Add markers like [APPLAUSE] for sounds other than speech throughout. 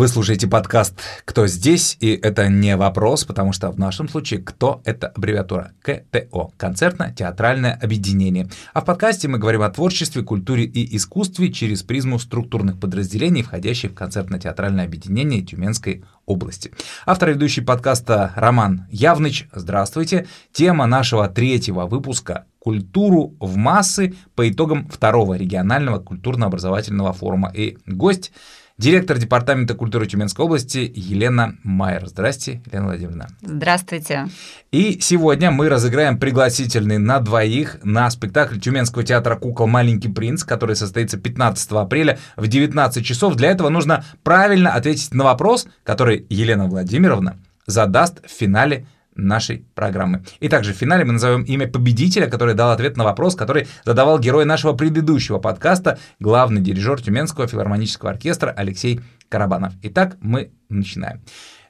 Вы слушаете подкаст «Кто здесь?» И это не вопрос, потому что в нашем случае «Кто» — это аббревиатура КТО – концертно-театральное объединение. А в подкасте мы говорим о творчестве, культуре и искусстве через призму структурных подразделений, входящих в концертно-театральное объединение Тюменской области. Автор и ведущий подкаста Роман Явныч. Здравствуйте. Тема нашего третьего выпуска культуру в массы по итогам второго регионального культурно-образовательного форума. И гость директор Департамента культуры Тюменской области Елена Майер. Здрасте, Елена Владимировна. Здравствуйте. И сегодня мы разыграем пригласительный на двоих на спектакль Тюменского театра кукол «Маленький принц», который состоится 15 апреля в 19 часов. Для этого нужно правильно ответить на вопрос, который Елена Владимировна задаст в финале нашей программы. И также в финале мы назовем имя победителя, который дал ответ на вопрос, который задавал герой нашего предыдущего подкаста, главный дирижер Тюменского филармонического оркестра Алексей Карабанов. Итак, мы начинаем.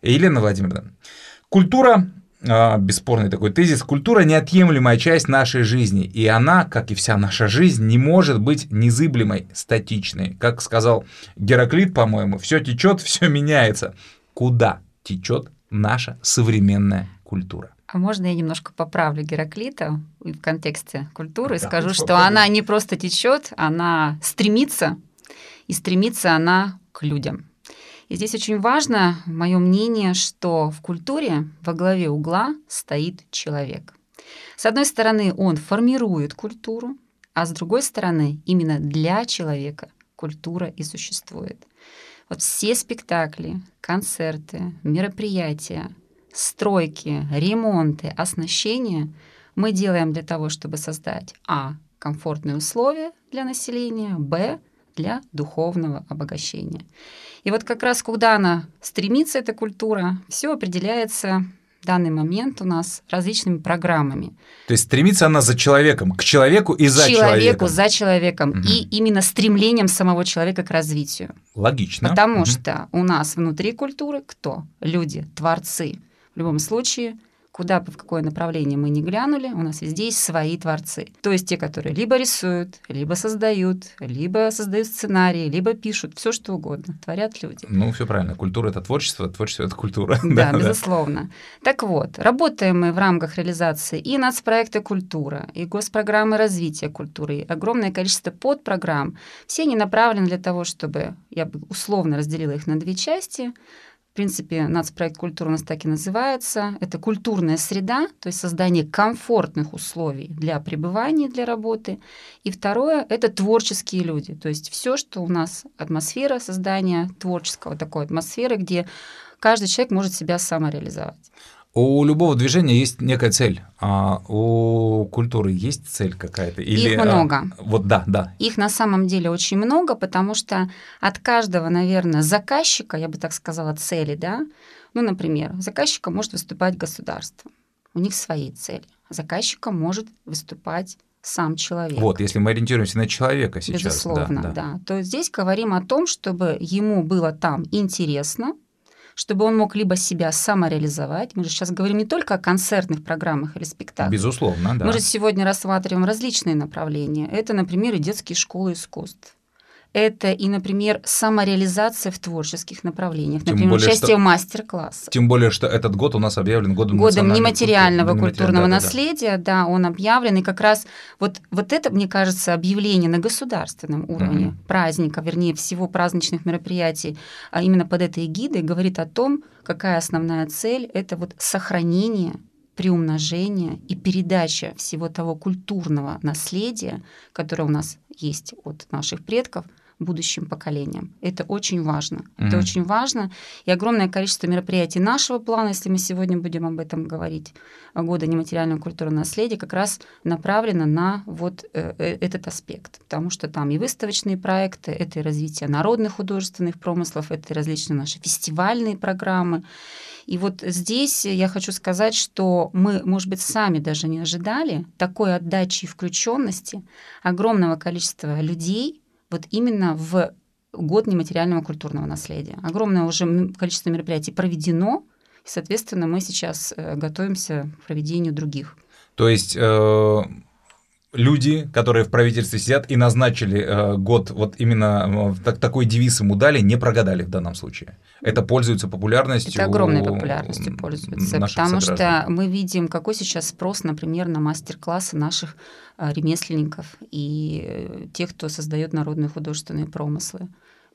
Елена Владимировна, культура а, бесспорный такой тезис, культура неотъемлемая часть нашей жизни, и она, как и вся наша жизнь, не может быть незыблемой, статичной. Как сказал Гераклит, по-моему, все течет, все меняется. Куда течет наша современная культура. А можно я немножко поправлю Гераклита в контексте культуры и да, скажу, что она не просто течет, она стремится, и стремится она к людям. И здесь очень важно, мое мнение, что в культуре во главе угла стоит человек. С одной стороны, он формирует культуру, а с другой стороны, именно для человека культура и существует. Вот все спектакли, концерты, мероприятия, стройки, ремонты, оснащения мы делаем для того, чтобы создать а. комфортные условия для населения, б. для духовного обогащения. И вот как раз куда она стремится, эта культура, все определяется в данный момент у нас различными программами. То есть стремится она за человеком, к человеку и за человеку. Человеку, за человеком. Угу. И именно стремлением самого человека к развитию. Логично. Потому угу. что у нас внутри культуры кто? Люди, творцы. В любом случае, куда бы в какое направление мы ни глянули, у нас везде есть свои творцы. То есть те, которые либо рисуют, либо создают, либо создают сценарии, либо пишут, все что угодно, творят люди. Ну, все правильно. Культура это творчество, творчество это культура. [LAUGHS] Да, безусловно. Так вот, работаем мы в рамках реализации и нацпроекта «Культура», и госпрограммы развития культуры, и огромное количество подпрограмм. Все они направлены для того, чтобы, я бы условно разделила их на две части – принципе, нацпроект «Культура» у нас так и называется. Это культурная среда, то есть создание комфортных условий для пребывания, для работы. И второе – это творческие люди, то есть все, что у нас атмосфера создания творческого, такой атмосферы, где каждый человек может себя самореализовать. У любого движения есть некая цель, а у культуры есть цель какая-то? Или, Их а, много. А, вот да, да. Их на самом деле очень много, потому что от каждого, наверное, заказчика, я бы так сказала, цели, да, ну, например, заказчика может выступать государство, у них свои цели. Заказчика может выступать сам человек. Вот, если мы ориентируемся на человека сейчас. Безусловно, да, да. да. То здесь говорим о том, чтобы ему было там интересно, чтобы он мог либо себя самореализовать. Мы же сейчас говорим не только о концертных программах или спектаклях. Безусловно, да. Мы же сегодня рассматриваем различные направления. Это, например, и детские школы искусств это и, например, самореализация в творческих направлениях, тем например, более, участие в мастер-классах. Тем более, что этот год у нас объявлен годом, годом нематериального культур... культурного да, наследия, да, да, он объявлен, и как раз вот, вот это, мне кажется, объявление на государственном уровне угу. праздника, вернее, всего праздничных мероприятий, а именно под этой эгидой говорит о том, какая основная цель – это вот сохранение приумножение и передача всего того культурного наследия, которое у нас есть от наших предков – будущим поколениям. Это очень важно. Mm-hmm. Это очень важно. И огромное количество мероприятий нашего плана, если мы сегодня будем об этом говорить, года нематериального культурного наследия, как раз направлено на вот э, э, этот аспект. Потому что там и выставочные проекты, это и развитие народных художественных промыслов, это и различные наши фестивальные программы. И вот здесь я хочу сказать, что мы, может быть, сами даже не ожидали такой отдачи и включенности огромного количества людей, вот именно в год нематериального культурного наследия. Огромное уже количество мероприятий проведено, и, соответственно, мы сейчас э, готовимся к проведению других. То есть э, люди, которые в правительстве сидят и назначили э, год, вот именно э, так, такой девиз ему дали, не прогадали в данном случае. Это пользуется популярностью. Это огромной популярностью пользуется, потому сограждан. что мы видим, какой сейчас спрос, например, на мастер-классы наших э, ремесленников и э, тех, кто создает народные художественные промыслы.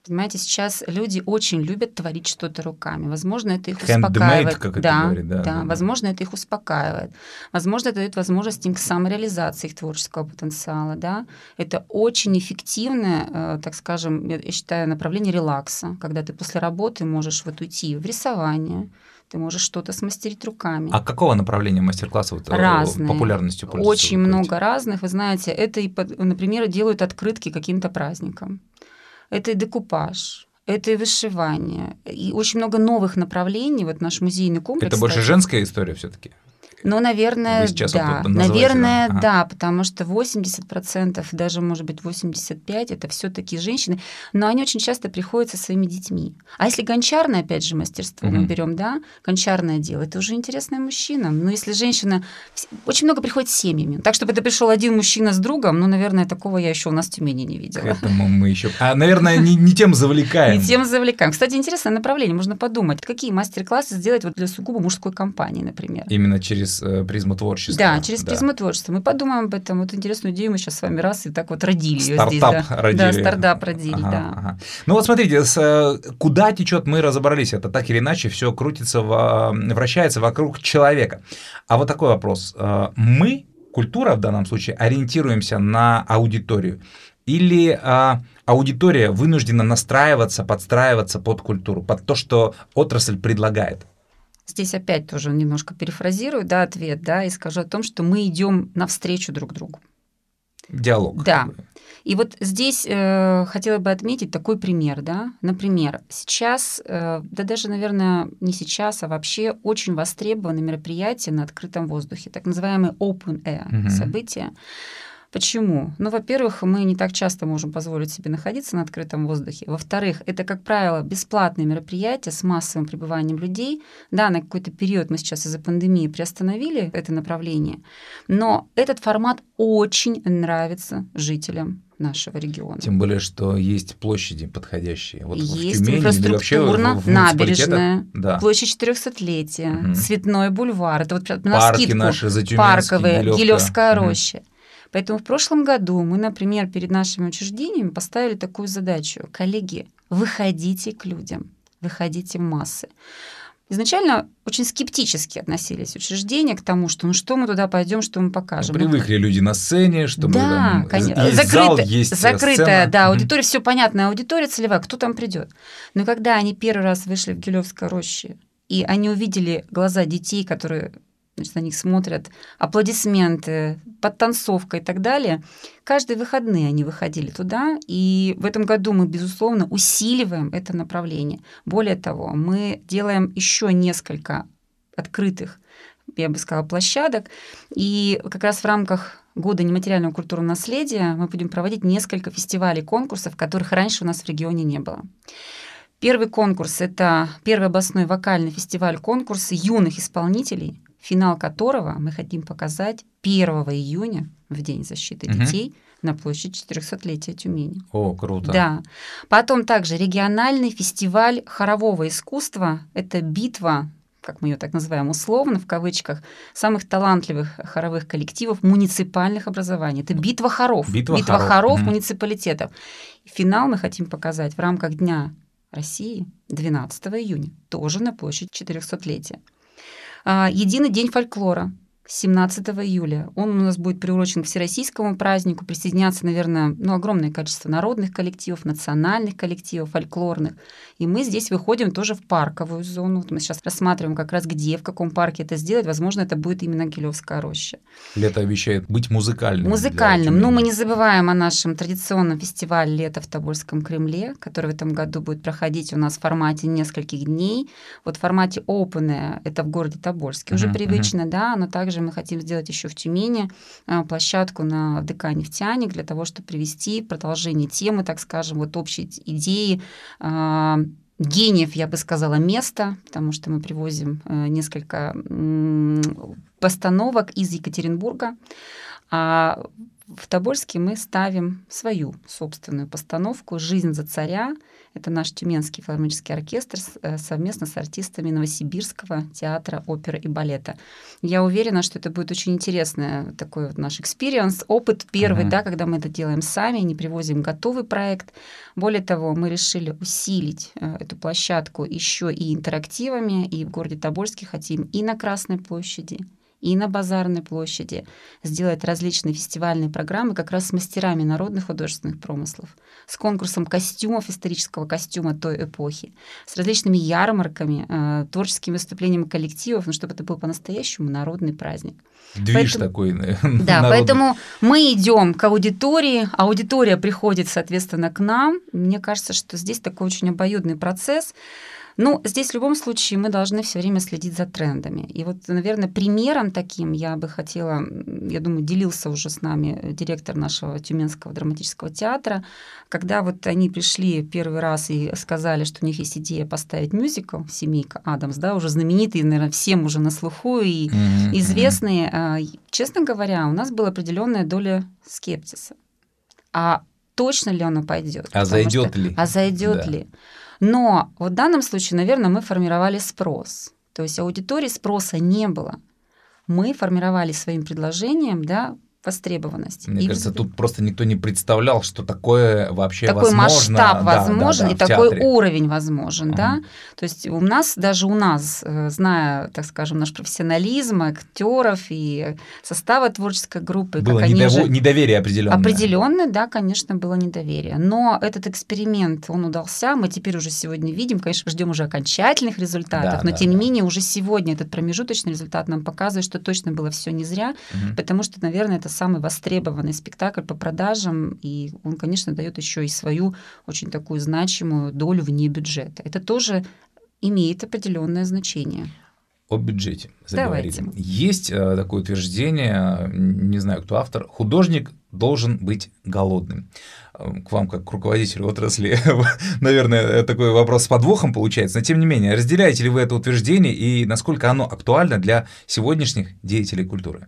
Понимаете, сейчас люди очень любят творить что-то руками. Возможно, это их Handmade, успокаивает. как это да, говорит, да, да, да, возможно, это их успокаивает. Возможно, это дает возможность им к самореализации их творческого потенциала. Да? Это очень эффективное, э, так скажем, я считаю, направление релакса, когда ты после работы можешь вот уйти в рисование, ты можешь что-то смастерить руками. А какого направления мастер-класса вот, э, Разные. популярностью пользуются? Очень много разных. Вы знаете, это, и, например, делают открытки каким-то праздникам это и декупаж, это и вышивание, и очень много новых направлений. Вот наш музейный комплекс. Это больше женская история все-таки? Ну, наверное, да. Наверное, ага. да, потому что 80%, даже, может быть, 85% это все таки женщины, но они очень часто приходят со своими детьми. А если гончарное, опять же, мастерство угу. мы берем, да, гончарное дело, это уже интересный мужчина. Но если женщина... Очень много приходит с семьями. Так, чтобы это пришел один мужчина с другом, ну, наверное, такого я еще у нас в Тюмени не видела. К этому мы еще... А, наверное, не, не тем завлекаем. Не тем завлекаем. Кстати, интересное направление. Можно подумать, какие мастер-классы сделать вот для сугубо мужской компании, например. Именно через через э, призму творчества. Да, через да. призму творчества. Мы подумаем об этом. Вот интересную идею мы сейчас с вами раз и так вот родили стартап ее здесь. Да. родили. Да, стартап родили, ага, да. Ага. Ну вот смотрите, с, э, куда течет, мы разобрались. Это так или иначе все крутится, вращается вокруг человека. А вот такой вопрос. Э, мы, культура в данном случае, ориентируемся на аудиторию. Или а, аудитория вынуждена настраиваться, подстраиваться под культуру, под то, что отрасль предлагает? Здесь опять тоже немножко перефразирую да, ответ, да, и скажу о том, что мы идем навстречу друг другу. Диалог. Да. И вот здесь э, хотела бы отметить такой пример, да. Например, сейчас, э, да даже, наверное, не сейчас, а вообще очень востребованы мероприятия на открытом воздухе, так называемые open air угу. события. Почему? Ну, во-первых, мы не так часто можем позволить себе находиться на открытом воздухе. Во-вторых, это, как правило, бесплатные мероприятия с массовым пребыванием людей. Да, на какой-то период мы сейчас из-за пандемии приостановили это направление, но этот формат очень нравится жителям нашего региона. Тем более, что есть площади подходящие. Вот есть в Тюмени, инфраструктурно, в, в набережная, да. площадь 400-летия, угу. Цветной бульвар. Это вот на Парки скидку. наши, Парковые. Гилевская угу. роща. Поэтому в прошлом году мы, например, перед нашими учреждениями поставили такую задачу. Коллеги, выходите к людям, выходите в массы. Изначально очень скептически относились учреждения к тому, что ну что мы туда пойдем, что мы покажем. Ну, привыкли люди на сцене, чтобы да, там конечно. есть Закрыто, зал, есть закрытая, сцена. да, аудитория, mm-hmm. все понятно, аудитория целевая, кто там придет. Но когда они первый раз вышли в Гилевской роще, и они увидели глаза детей, которые значит, на них смотрят, аплодисменты, подтанцовка и так далее. Каждые выходные они выходили туда, и в этом году мы, безусловно, усиливаем это направление. Более того, мы делаем еще несколько открытых, я бы сказала, площадок, и как раз в рамках года нематериального культурного наследия мы будем проводить несколько фестивалей, конкурсов, которых раньше у нас в регионе не было. Первый конкурс – это первый областной вокальный фестиваль-конкурс юных исполнителей, финал которого мы хотим показать 1 июня, в День защиты угу. детей, на площади 400-летия Тюмени. О, круто. Да. Потом также региональный фестиваль хорового искусства. Это битва как мы ее так называем условно, в кавычках, самых талантливых хоровых коллективов муниципальных образований. Это битва хоров. Битва, битва хоров, хоров угу. муниципалитетов. Финал мы хотим показать в рамках Дня России 12 июня, тоже на площадь 400-летия. А, Единый день фольклора 17 июля. Он у нас будет приурочен к всероссийскому празднику. Присоединятся, наверное, ну, огромное количество народных коллективов, национальных коллективов, фольклорных. И мы здесь выходим тоже в парковую зону. Вот мы сейчас рассматриваем как раз где, в каком парке это сделать. Возможно, это будет именно Гилевская роща. Лето обещает быть музыкальным. Музыкальным. Но мы не забываем о нашем традиционном фестивале «Лето в Тобольском Кремле», который в этом году будет проходить у нас в формате нескольких дней. Вот в формате open это в городе Тобольске uh-huh, уже привычно, uh-huh. да, но также мы хотим сделать еще в Тюмени а, площадку на ДК «Нефтяник» для того, чтобы привести продолжение темы, так скажем, вот общей идеи а, гениев, я бы сказала, места, потому что мы привозим э, несколько постановок из Екатеринбурга. А в Тобольске мы ставим свою собственную постановку «Жизнь за царя». Это наш Тюменский филармонический оркестр э, совместно с артистами Новосибирского театра оперы и балета. Я уверена, что это будет очень интересный такой вот наш experience, опыт первый, uh-huh. да, когда мы это делаем сами, не привозим готовый проект. Более того, мы решили усилить э, эту площадку еще и интерактивами, и в городе Тобольске хотим и на Красной площади, и на Базарной площади, сделать различные фестивальные программы как раз с мастерами народных художественных промыслов, с конкурсом костюмов, исторического костюма той эпохи, с различными ярмарками, э, творческими выступлениями коллективов, ну, чтобы это был по-настоящему народный праздник. Движ поэтому, такой. Да, народный. поэтому мы идем к аудитории, аудитория приходит, соответственно, к нам. Мне кажется, что здесь такой очень обоюдный процесс. Ну, здесь в любом случае мы должны все время следить за трендами. И вот, наверное, примером таким я бы хотела, я думаю, делился уже с нами директор нашего Тюменского драматического театра, когда вот они пришли первый раз и сказали, что у них есть идея поставить мюзикл «Семейка Адамс», да, уже знаменитый, наверное, всем уже на слуху и mm-hmm. известные. А, честно говоря, у нас была определенная доля скептиса. А точно ли оно пойдет? А зайдет что, ли? А зайдет да. ли? Но в данном случае, наверное, мы формировали спрос. То есть аудитории спроса не было. Мы формировали своим предложением да, востребованность. Мне и кажется, в... тут просто никто не представлял, что такое вообще такой возможно. масштаб да, возможен да, да, и такой театре. уровень возможен, угу. да. То есть у нас, даже у нас, э, зная, так скажем, наш профессионализм, актеров и состава творческой группы, было как недов... они же... недоверие определенное. Определенное, да, конечно, было недоверие. Но этот эксперимент, он удался. Мы теперь уже сегодня видим, конечно, ждем уже окончательных результатов, да, но да, тем да. не менее уже сегодня этот промежуточный результат нам показывает, что точно было все не зря, угу. потому что, наверное, это самый востребованный спектакль по продажам, и он, конечно, дает еще и свою очень такую значимую долю вне бюджета. Это тоже имеет определенное значение. О бюджете заговорили. Давайте. Есть э, такое утверждение, не знаю, кто автор, художник должен быть голодным. Э, к вам, как к руководителю отрасли, [LAUGHS] наверное, такой вопрос с подвохом получается, но тем не менее, разделяете ли вы это утверждение и насколько оно актуально для сегодняшних деятелей культуры?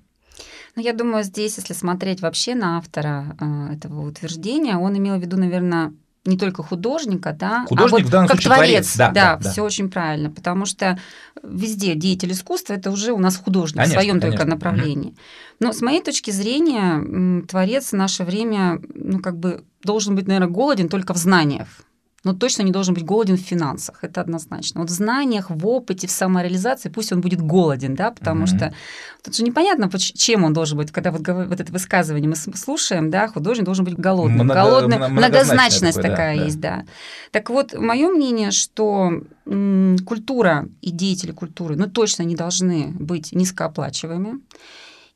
Ну, я думаю, здесь, если смотреть вообще на автора э, этого утверждения, он имел в виду, наверное, не только художника, да, а Художник а вот в данном как случае творец, да, да, да, все очень правильно, потому что везде деятель искусства это уже у нас художник конечно, в своем только направлении. Угу. Но с моей точки зрения творец в наше время, ну как бы должен быть, наверное, голоден только в знаниях но точно не должен быть голоден в финансах, это однозначно. Вот в знаниях, в опыте, в самореализации пусть он будет голоден, да, потому mm-hmm. что тут же непонятно, чем он должен быть, когда вот, вот это высказывание мы слушаем, да, художник должен быть голодным. Много, Голодным, многозначность такое, такая да, есть, да. да. Так вот, мое мнение, что м, культура и деятели культуры, ну, точно не должны быть низкооплачиваемыми.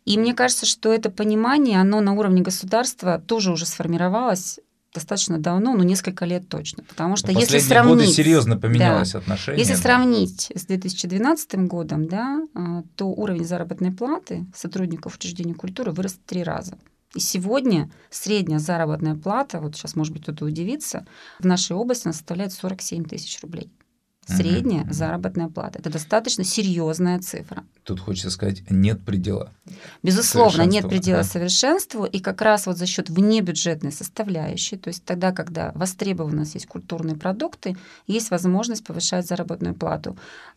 И мне кажется, что это понимание, оно на уровне государства тоже уже сформировалось достаточно давно, ну, несколько лет точно. Потому что если сравнить... годы серьезно поменялось да, отношение. Если да. сравнить с 2012 годом, да, а, то уровень заработной платы сотрудников учреждений культуры вырос в три раза. И сегодня средняя заработная плата, вот сейчас, может быть, кто-то удивится, в нашей области она составляет 47 тысяч рублей. Средняя mm-hmm. заработная плата. Это достаточно серьезная цифра. Тут хочется сказать, нет предела. Безусловно, нет предела да. совершенству. И как раз вот за счет внебюджетной составляющей, то есть тогда, когда востребованность есть культурные продукты, есть возможность повышать заработную плату.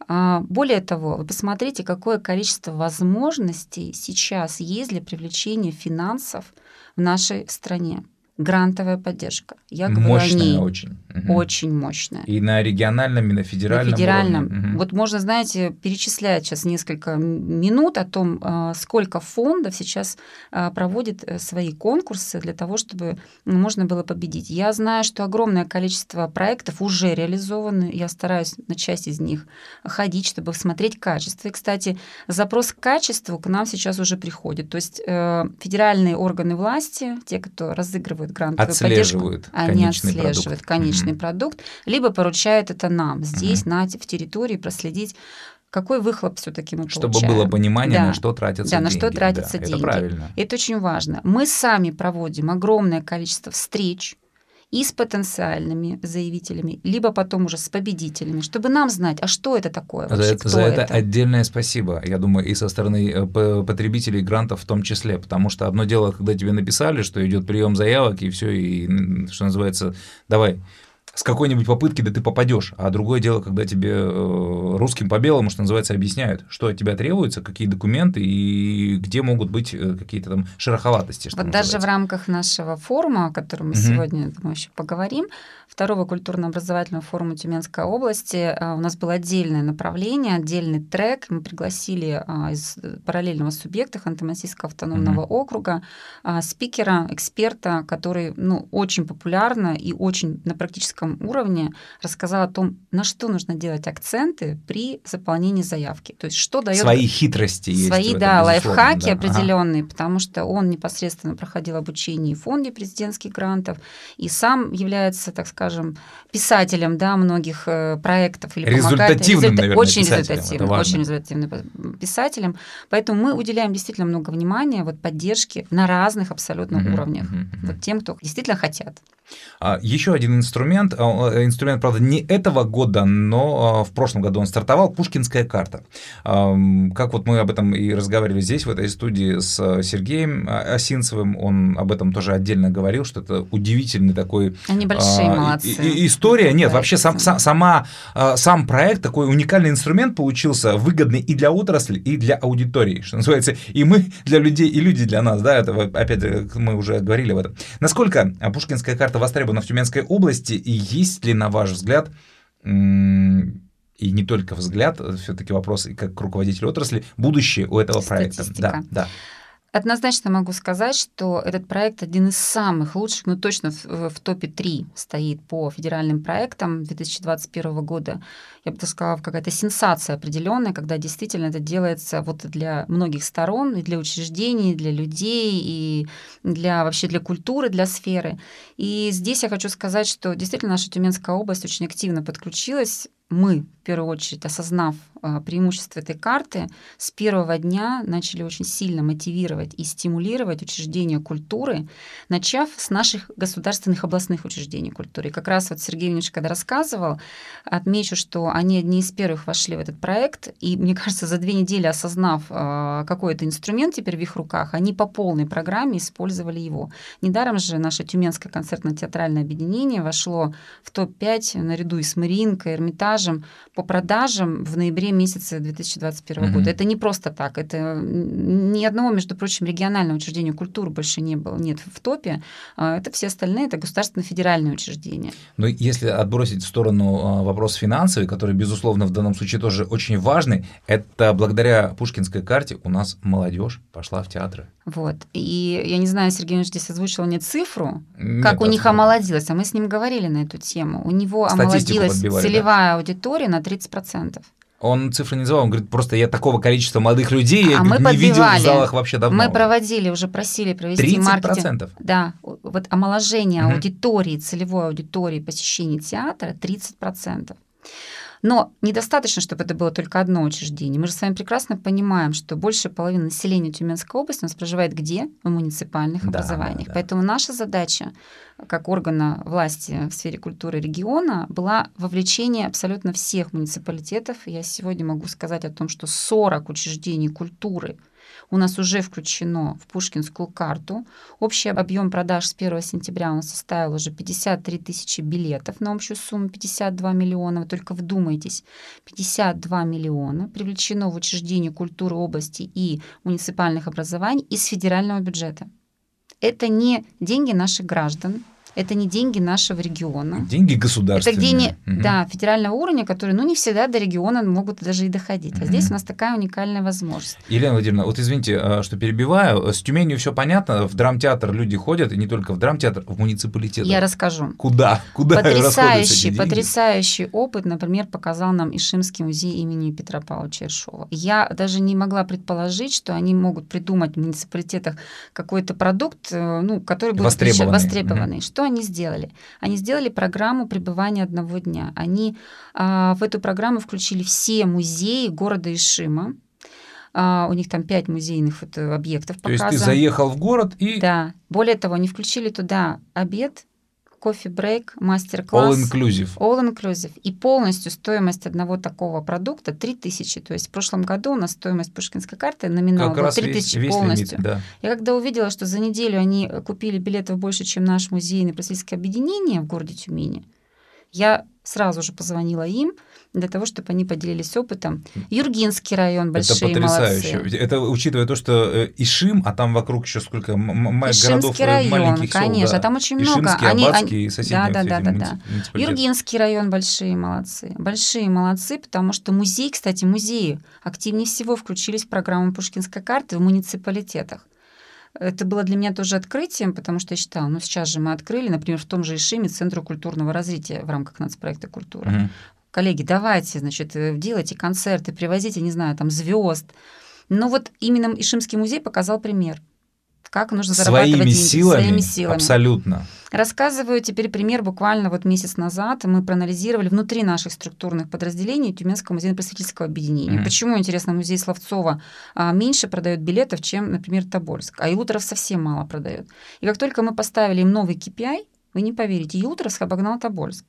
А, более того, вы посмотрите, какое количество возможностей сейчас есть для привлечения финансов в нашей стране грантовая поддержка. Я говорю мощная о ней. очень. Угу. Очень мощная. И на региональном, и на федеральном. На федеральном. Уровне. Вот можно, знаете, перечислять сейчас несколько минут о том, а, сколько фондов сейчас а, проводит э, свои конкурсы для того, чтобы можно было победить. Я знаю, что огромное количество проектов уже реализованы. Я стараюсь на часть из них ходить, чтобы смотреть качество. И, кстати, запрос к качеству к нам сейчас уже приходит. То есть э, федеральные органы власти, те, кто разыгрывают оказывают грантовую отслеживают поддержку, они отслеживают продукт. конечный mm-hmm. продукт, либо поручают это нам здесь, mm-hmm. на, в территории, проследить какой выхлоп все-таки мы Чтобы получаем. было понимание, да. на что тратятся да, деньги. на что тратятся да, деньги. Это правильно. Это очень важно. Мы сами проводим огромное количество встреч, и с потенциальными заявителями, либо потом уже с победителями, чтобы нам знать, а что это такое вообще, за, кто за это, это? отдельное спасибо, я думаю, и со стороны э, потребителей грантов в том числе, потому что одно дело, когда тебе написали, что идет прием заявок, и все, и, что называется, давай, с какой-нибудь попытки да ты попадешь. А другое дело, когда тебе э, русским по белому, что называется, объясняют, что от тебя требуется, какие документы и где могут быть э, какие-то там шероховатости. вот даже в рамках нашего форума, о котором мы угу. сегодня, думаю, еще поговорим, второго культурно-образовательного форума Тюменской области, э, у нас было отдельное направление, отдельный трек. Мы пригласили из параллельного субъекта Ханты-Мансийского автономного угу. округа спикера, эксперта, который ну, очень популярно и очень на практическом уровне рассказал о том, на что нужно делать акценты при заполнении заявки. То есть что дает... Свои хитрости есть. Свои, да, лайфхаки да. определенные, ага. потому что он непосредственно проходил обучение в фонде президентских грантов и сам является, так скажем, писателем да, многих э, проектов. Или результативным, Результа... наверное, Очень результативным, очень результативным писателем. Поэтому мы уделяем действительно много внимания вот, поддержке на разных абсолютно mm-hmm. уровнях. Mm-hmm. Вот тем, кто действительно хотят. А, Еще один инструмент, а, инструмент, правда, не этого года, но а, в прошлом году он стартовал, Пушкинская карта. Как вот мы об этом и разговаривали здесь, в этой студии с Сергеем Осинцевым, он об этом тоже отдельно говорил, что это удивительный такой... Они большие молодцы. История, нет, вообще сам, сама, сам проект, такой уникальный инструмент получился, выгодный и для отрасли, и для аудитории, что называется, и мы [LAUGHS] для людей, и люди для нас, да, это опять мы уже говорили об этом. Насколько Пушкинская карта востребована в Тюменской области, и есть ли, на ваш взгляд, и не только взгляд, все-таки вопрос и как руководитель отрасли, будущее у этого проекта? Да, да. Однозначно могу сказать, что этот проект один из самых лучших, ну точно в, в топе 3 стоит по федеральным проектам 2021 года. Я бы сказала, какая-то сенсация определенная, когда действительно это делается вот для многих сторон, и для учреждений, и для людей, и для вообще для культуры, для сферы. И здесь я хочу сказать, что действительно наша Тюменская область очень активно подключилась мы, в первую очередь, осознав а, преимущество этой карты, с первого дня начали очень сильно мотивировать и стимулировать учреждения культуры, начав с наших государственных областных учреждений культуры. И как раз вот Сергей Ильич, когда рассказывал, отмечу, что они одни из первых вошли в этот проект, и, мне кажется, за две недели осознав, а, какой это инструмент теперь в их руках, они по полной программе использовали его. Недаром же наше Тюменское концертно-театральное объединение вошло в топ-5 наряду и с Мариинкой, Эрмитажем, продажам, по продажам в ноябре месяце 2021 mm-hmm. года. Это не просто так. Это ни одного, между прочим, регионального учреждения культуры больше не было, нет в топе. А, это все остальные, это государственно-федеральные учреждения. Но если отбросить в сторону а, вопрос финансовый, который, безусловно, в данном случае тоже очень важный, это благодаря Пушкинской карте у нас молодежь пошла в театры. Вот. И я не знаю, Сергей Ильич здесь озвучил не цифру, Нет, как у них омолодилось, а мы с ним говорили на эту тему. У него омолодилась целевая да? Аудитория на 30%. Он цифры не называл, он говорит, просто я такого количества молодых людей а я мы не подбивали. видел в залах вообще давно. Мы проводили, уже просили провести 30%? маркетинг. Да, вот омоложение угу. аудитории, целевой аудитории посещения театра 30%. Но недостаточно, чтобы это было только одно учреждение. Мы же с вами прекрасно понимаем, что больше половины населения Тюменской области у нас проживает где? В муниципальных да, образованиях. Да, да. Поэтому наша задача как органа власти в сфере культуры региона была вовлечение абсолютно всех муниципалитетов. Я сегодня могу сказать о том, что 40 учреждений культуры – у нас уже включено в Пушкинскую карту. Общий объем продаж с 1 сентября он составил уже 53 тысячи билетов на общую сумму 52 миллиона. Вы только вдумайтесь, 52 миллиона привлечено в учреждение культуры области и муниципальных образований из федерального бюджета. Это не деньги наших граждан, это не деньги нашего региона. Деньги государственные. Это деньги, угу. да, федерального уровня, которые, ну, не всегда до региона могут даже и доходить. А здесь у нас такая уникальная возможность. Елена Владимировна, вот извините, а, что перебиваю. С Тюменью все понятно. В драмтеатр люди ходят, и не только в драмтеатр, в муниципалитет. Я расскажу. Куда? Куда [LAUGHS] потрясающий, потрясающий опыт, например, показал нам Ишимский музей имени Петра Павловича Ершова. Я даже не могла предположить, что они могут придумать в муниципалитетах какой-то продукт, э, ну, который будет востребованный. востребованный. Угу. Что они сделали? Они сделали программу пребывания одного дня. Они а, в эту программу включили все музеи города Ишима. А, у них там пять музейных вот объектов показано. То есть ты заехал в город и... Да. Более того, они включили туда обед, кофе-брейк, мастер-класс. All inclusive. All inclusive. И полностью стоимость одного такого продукта 3000. То есть в прошлом году у нас стоимость Пушкинской карты номинал как был раз 3000 весь, весь полностью. Лимит, да. Я когда увидела, что за неделю они купили билетов больше, чем наш музейный просветительское объединение в городе Тюмени, я сразу же позвонила им для того, чтобы они поделились опытом. Юргинский район, большие Это потрясающе. молодцы. Это учитывая то, что э, Ишим, а там вокруг еще сколько городов, э, район, маленьких сел, конечно, да. там очень много. Ишимский, Они- Аббатский они- и соседние да, да, да, да. муниципалитеты. Юргинский район большие молодцы. Большие молодцы, потому что музей, кстати, музеи активнее всего включились в программу Пушкинской карты в муниципалитетах. Это было для меня тоже открытием, потому что я считала, ну сейчас же мы открыли, например, в том же Ишиме Центру культурного развития в рамках нацпроекта «Культура». Мгм. Коллеги, давайте, значит, э, делайте концерты, привозите, не знаю, там звезд. Но вот именно Ишимский музей показал пример, как нужно зарабатывать Своими деньги силами, своими силами. абсолютно. Рассказываю теперь пример. Буквально вот месяц назад мы проанализировали внутри наших структурных подразделений Тюменского музейно-просветительского объединения. Мгм. Почему, интересно, музей Словцова а, меньше продает билетов, чем, например, Тобольск, а Илуторов совсем мало продает. И как только мы поставили им новый KPI, вы не поверите, Илуторовск обогнал Тобольск.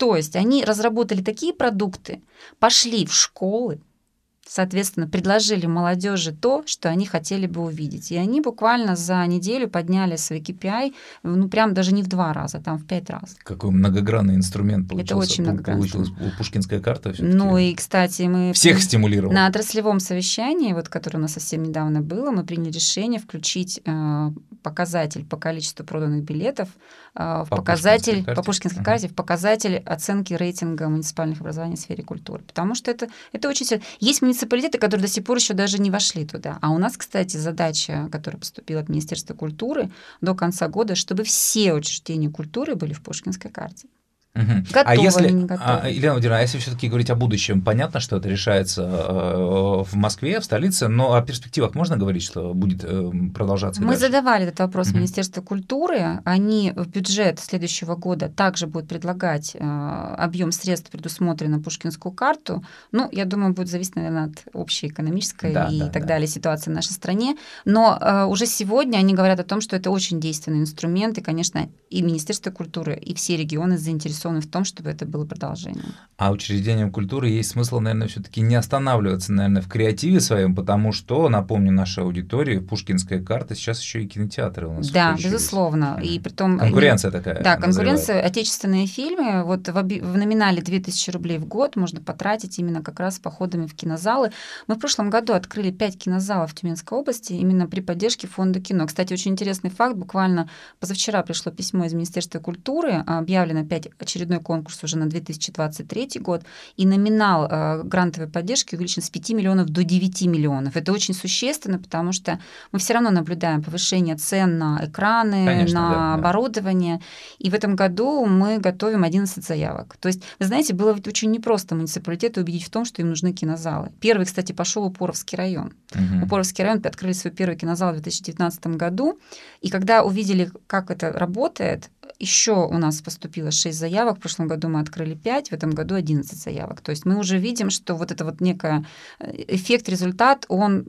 То есть они разработали такие продукты, пошли в школы, соответственно, предложили молодежи то, что они хотели бы увидеть. И они буквально за неделю подняли свой KPI, ну, прям даже не в два раза, там в пять раз. Какой многогранный инструмент получился. очень пу- многогранный Получилась Пушкинская карта. всё-таки. Ну и, кстати, мы... Всех стимулировал. На отраслевом совещании, вот, которое у нас совсем недавно было, мы приняли решение включить э, показатель по количеству проданных билетов э, в По показатель Пушкинской карте. по Пушкинской карте, в показатель оценки рейтинга муниципальных образований в сфере культуры. Потому что это, это очень. Есть муниципалитеты, которые до сих пор еще даже не вошли туда. А у нас, кстати, задача, которая поступила от Министерства культуры до конца года, чтобы все учреждения культуры были в Пушкинской карте. Мгм. Готовы а если, или не готовы? а, Елена Владимировна, а если все-таки говорить о будущем, понятно, что это решается э, в Москве, в столице, но о перспективах можно говорить, что будет э, продолжаться? Мы дальше? задавали этот вопрос Мгм. Министерству культуры. Они в бюджет следующего года также будут предлагать э, объем средств, предусмотренный на Пушкинскую карту. Ну, я думаю, будет зависеть, наверное, от общей экономической Да, и да, так да. далее ситуации в нашей стране. Но э, уже сегодня они говорят о том, что это очень действенный инструмент, и, конечно, и Министерство культуры, и все регионы заинтересованы в том, чтобы это было продолжением. А учреждениям культуры есть смысл, наверное, все-таки не останавливаться, наверное, в креативе своем, потому что, напомню нашей аудитории, Пушкинская карта сейчас еще и кинотеатры у нас Да, включились. безусловно. Мгм. И притом Конкуренция такая. Да, конкуренция, отечественные фильмы, вот в, оби- в номинале 2000 рублей в год можно потратить именно как раз походами в кинозалы. Мы в прошлом году открыли 5 кинозалов в Тюменской области именно при поддержке фонда кино. Кстати, очень интересный факт, буквально позавчера пришло письмо из Министерства культуры, объявлено опять очередной конкурс уже на 2023 год, и номинал э, грантовой поддержки увеличен с 5 миллионов до 9 миллионов. Это очень существенно, потому что мы все равно наблюдаем повышение цен на экраны, Конечно, на да, да. оборудование. И в этом году мы готовим 11 заявок. То есть, вы знаете, было ведь очень непросто муниципалитету убедить в том, что им нужны кинозалы. Первый, кстати, пошел Упоровский район. Мгм. Упоровский район открыли свой первый кинозал в 2019 году. И когда увидели, как это работает, еще у нас поступило 6 заявок. В прошлом году мы открыли 5, в этом году 11 заявок. То есть мы уже видим, что вот это вот некое э, эффект, результат, он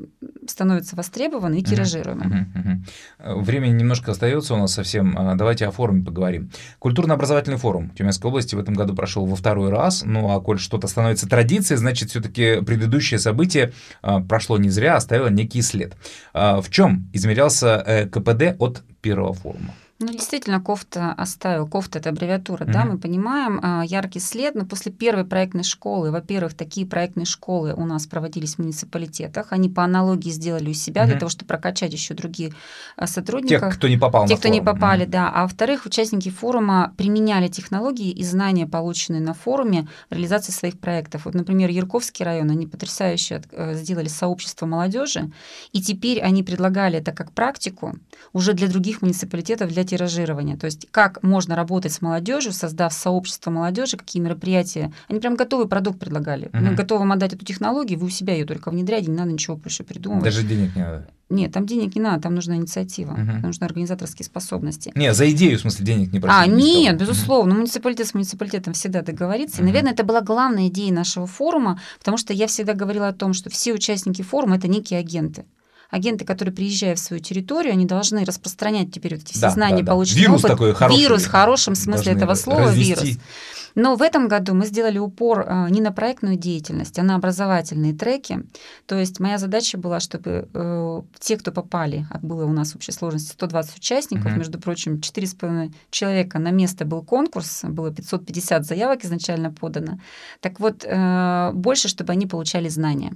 становится востребован и тиражируемым. Мгм. Э, Времени немножко остается у нас совсем. А, Давайте о форуме поговорим. Культурно-образовательный форум Тюменской области в этом году прошел во второй раз. Ну, а коль что-то становится традицией, значит, все-таки предыдущее событие а, прошло не зря, оставило некий след. А, В чем измерялся э, КПД от первого форума? Ну, действительно, кофта оставил. Кофта — это аббревиатура, да, Мгм. мы понимаем. а, Яркий след. Но после первой проектной школы, во-первых, такие проектные школы у нас проводились в муниципалитетах. Они по аналогии сделали у себя для Мгм. того, чтобы прокачать еще другие а, Тех, сотрудников. кто не попал Те, на кто не форум. попали, Мгм. да. А во-вторых, участники форума применяли технологии и знания, полученные на форуме, в реализации своих проектов. Вот, например, Ярковский район, они потрясающе от- э, сделали сообщество молодежи, и теперь они предлагали это как практику уже для других муниципалитетов для тиражирования. То есть как можно работать с молодежью, создав сообщество молодежи, какие мероприятия. Они прям готовый продукт предлагали. Мы Мгм. готовы вам отдать эту технологию, вы у себя ее только внедряйте, не надо ничего больше придумывать. Даже денег не надо. Нет, там денег не надо, там нужна инициатива, там нужны организаторские способности. Не, за идею, в смысле, денег не просили. А, не нет, безусловно, муниципалитет с муниципалитетом всегда договорится. И, Мгм. наверное, это была главная идея нашего форума, потому что я всегда говорила о том, что все участники форума — это некие агенты. Агенты, которые, приезжая в свою территорию, они должны распространять теперь вот эти все да, знания, да, полученный вирус опыт. Такой хороший, вирус в хорошем смысле этого слова, развести. вирус. Но в этом году мы сделали упор а, не на проектную деятельность, а на образовательные треки. То есть моя задача была, чтобы э, те, кто попали, а было у нас в общей сложности 120 участников, mm-hmm. между прочим, 4,5 человека на место был конкурс, было 550 заявок изначально подано. Так вот, э, больше, чтобы они получали знания.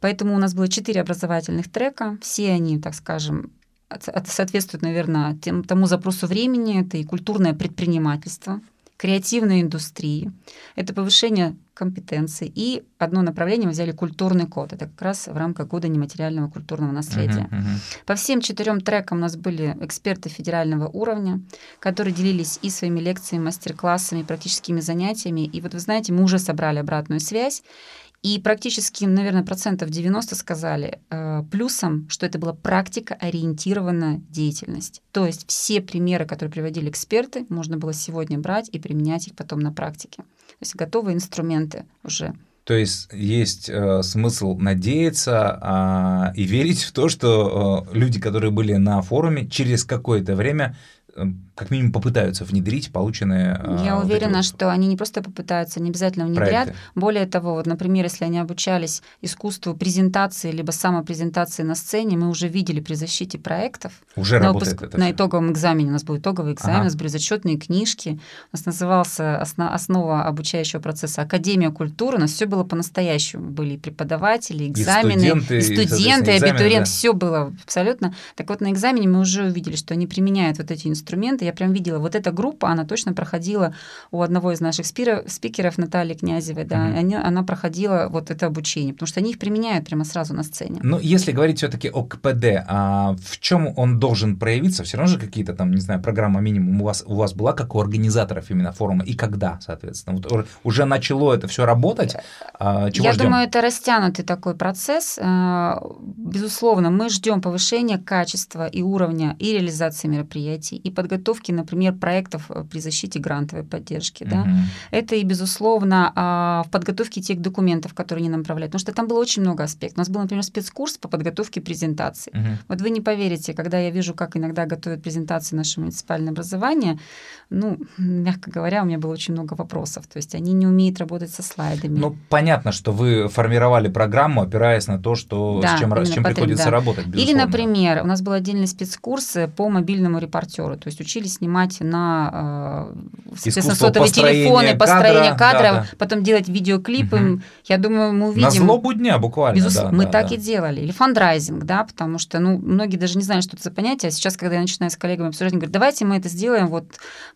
Поэтому у нас было четыре образовательных трека, все они, так скажем, соответствуют, наверное, тем, тому запросу времени. Это и культурное предпринимательство, креативной индустрии, это повышение компетенций. И одно направление мы взяли культурный код. Это как раз в рамках года нематериального культурного наследия. Uh-huh, uh-huh. По всем четырем трекам у нас были эксперты федерального уровня, которые делились и своими лекциями, мастер-классами, практическими занятиями. И вот вы знаете, мы уже собрали обратную связь. И практически, наверное, процентов 90 сказали э, плюсом, что это была практика-ориентированная деятельность. То есть все примеры, которые приводили эксперты, можно было сегодня брать и применять их потом на практике. То есть готовые инструменты уже. То есть есть э, смысл надеяться э, и верить в то, что э, люди, которые были на форуме, через какое-то время как минимум попытаются внедрить полученные... Э, Я вот уверена, вот что они не просто попытаются, не обязательно внедрят. Проекты. Более того, вот, например, если они обучались искусству презентации либо самопрезентации на сцене, мы уже видели при защите проектов. Уже на, работает выпуск, на итоговом экзамене. У нас был итоговый экзамен, ага. у нас были зачетные книжки. У нас назывался основа обучающего процесса Академия культуры. У нас все было по-настоящему. Были и преподаватели, экзамены, и студенты, и, студенты, и абитуриенты. Да. Все было абсолютно. Так вот, на экзамене мы уже увидели, что они применяют вот эти инструменты инструменты. Я прям видела, вот эта группа, она точно проходила у одного из наших спикеров, Натальи Князевой, да, mm-hmm. они, она проходила вот это обучение, потому что они их применяют прямо сразу на сцене. Ну, если говорить все-таки о КПД, а в чем он должен проявиться? Все равно же какие-то там, не знаю, программа минимум у вас, у вас была, как у организаторов именно форума, и когда, соответственно? Вот уже начало это все работать? А, чего Я ждем? думаю, это растянутый такой процесс. А, безусловно, мы ждем повышения качества и уровня и реализации мероприятий, и подготовки, например, проектов э, при защите грантовой поддержки. Угу. Да? Это и, безусловно, а, в подготовке тех документов, которые они нам направляют. Потому что там было очень много аспектов. У нас был, например, спецкурс по подготовке презентации. Угу. Вот вы не поверите, когда я вижу, как иногда готовят презентации наше муниципальное образование, ну, мягко говоря, у меня было очень много вопросов. То есть они не умеют работать со слайдами. Ну, понятно, что вы формировали программу, опираясь на то, что да, с чем, с чем приходится да. работать. Безусловно. Или, например, у нас был отдельный спецкурс по мобильному репортеру. То есть учили снимать на э, соответственно, сотовые телефоны, построение кадра, да, да. потом делать видеоклипы. Угу. Я думаю, мы увидим... На злобу дня буквально. Безусловно, да, мы да, так да. и делали. Или фандрайзинг, да, потому что ну, многие даже не знают, что это за понятие. А сейчас, когда я начинаю с коллегами обсуждать, они говорят, давайте мы это сделаем, вот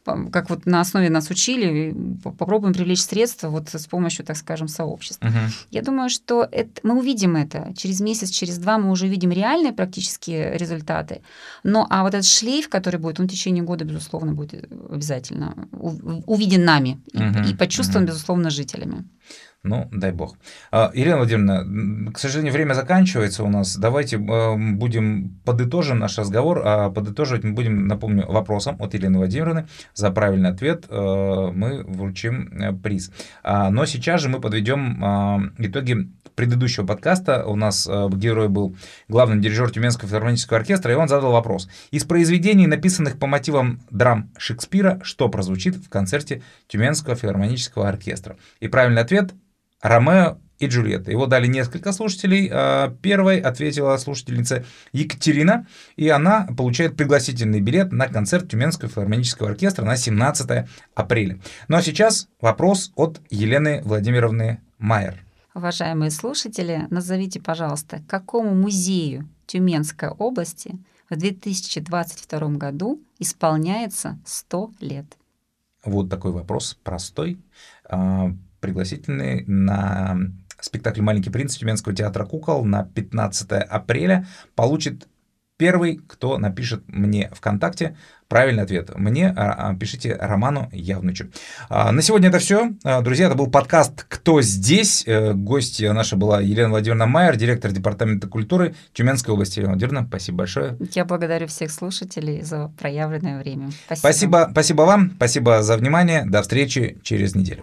как вот на основе нас учили, попробуем привлечь средства вот с помощью, так скажем, сообщества. Угу. Я думаю, что это, мы увидим это. Через месяц, через два мы уже видим реальные практические результаты. Но а вот этот шлейф, который будет, он течение года, безусловно, будет обязательно увиден нами угу, и почувствован, угу. безусловно, жителями. Ну, дай бог. А, Елена Владимировна, к сожалению, время заканчивается у нас. Давайте а, будем подытожим наш разговор. А подытоживать мы будем, напомню, вопросом от Елены Владимировны. За правильный ответ а, мы вручим э, приз. Но сейчас же мы подведем итоги предыдущего подкаста. У нас герой был главный дирижер Тюменского филармонического оркестра, и он задал вопрос. Из произведений, написанных по мотивам драм Шекспира, что прозвучит в концерте Тюменского филармонического оркестра? И правильный ответ Ромео и Джульетта. Его дали несколько слушателей. А, первой ответила слушательница Екатерина, и она получает пригласительный билет на концерт Тюменского филармонического оркестра на 17 апреля. Ну а сейчас вопрос от Елены Владимировны Майер. Уважаемые слушатели, назовите, пожалуйста, какому музею Тюменской области в 2022 году исполняется 100 лет? Вот такой вопрос простой а, пригласительный на спектакль «Маленький принц» Тюменского театра кукол на 15 апреля получит первый, кто напишет мне ВКонтакте правильный ответ. Мне а, а, пишите Роману Явнучу. А, на сегодня это все. Друзья, это был подкаст «Кто здесь?». Э, Гостья наша была Елена Владимировна Майер, директор Департамента культуры Тюменской области. Елена Владимировна, спасибо большое. Я благодарю всех слушателей за проявленное время. Спасибо. Спасибо, спасибо вам, спасибо за внимание. До встречи через неделю.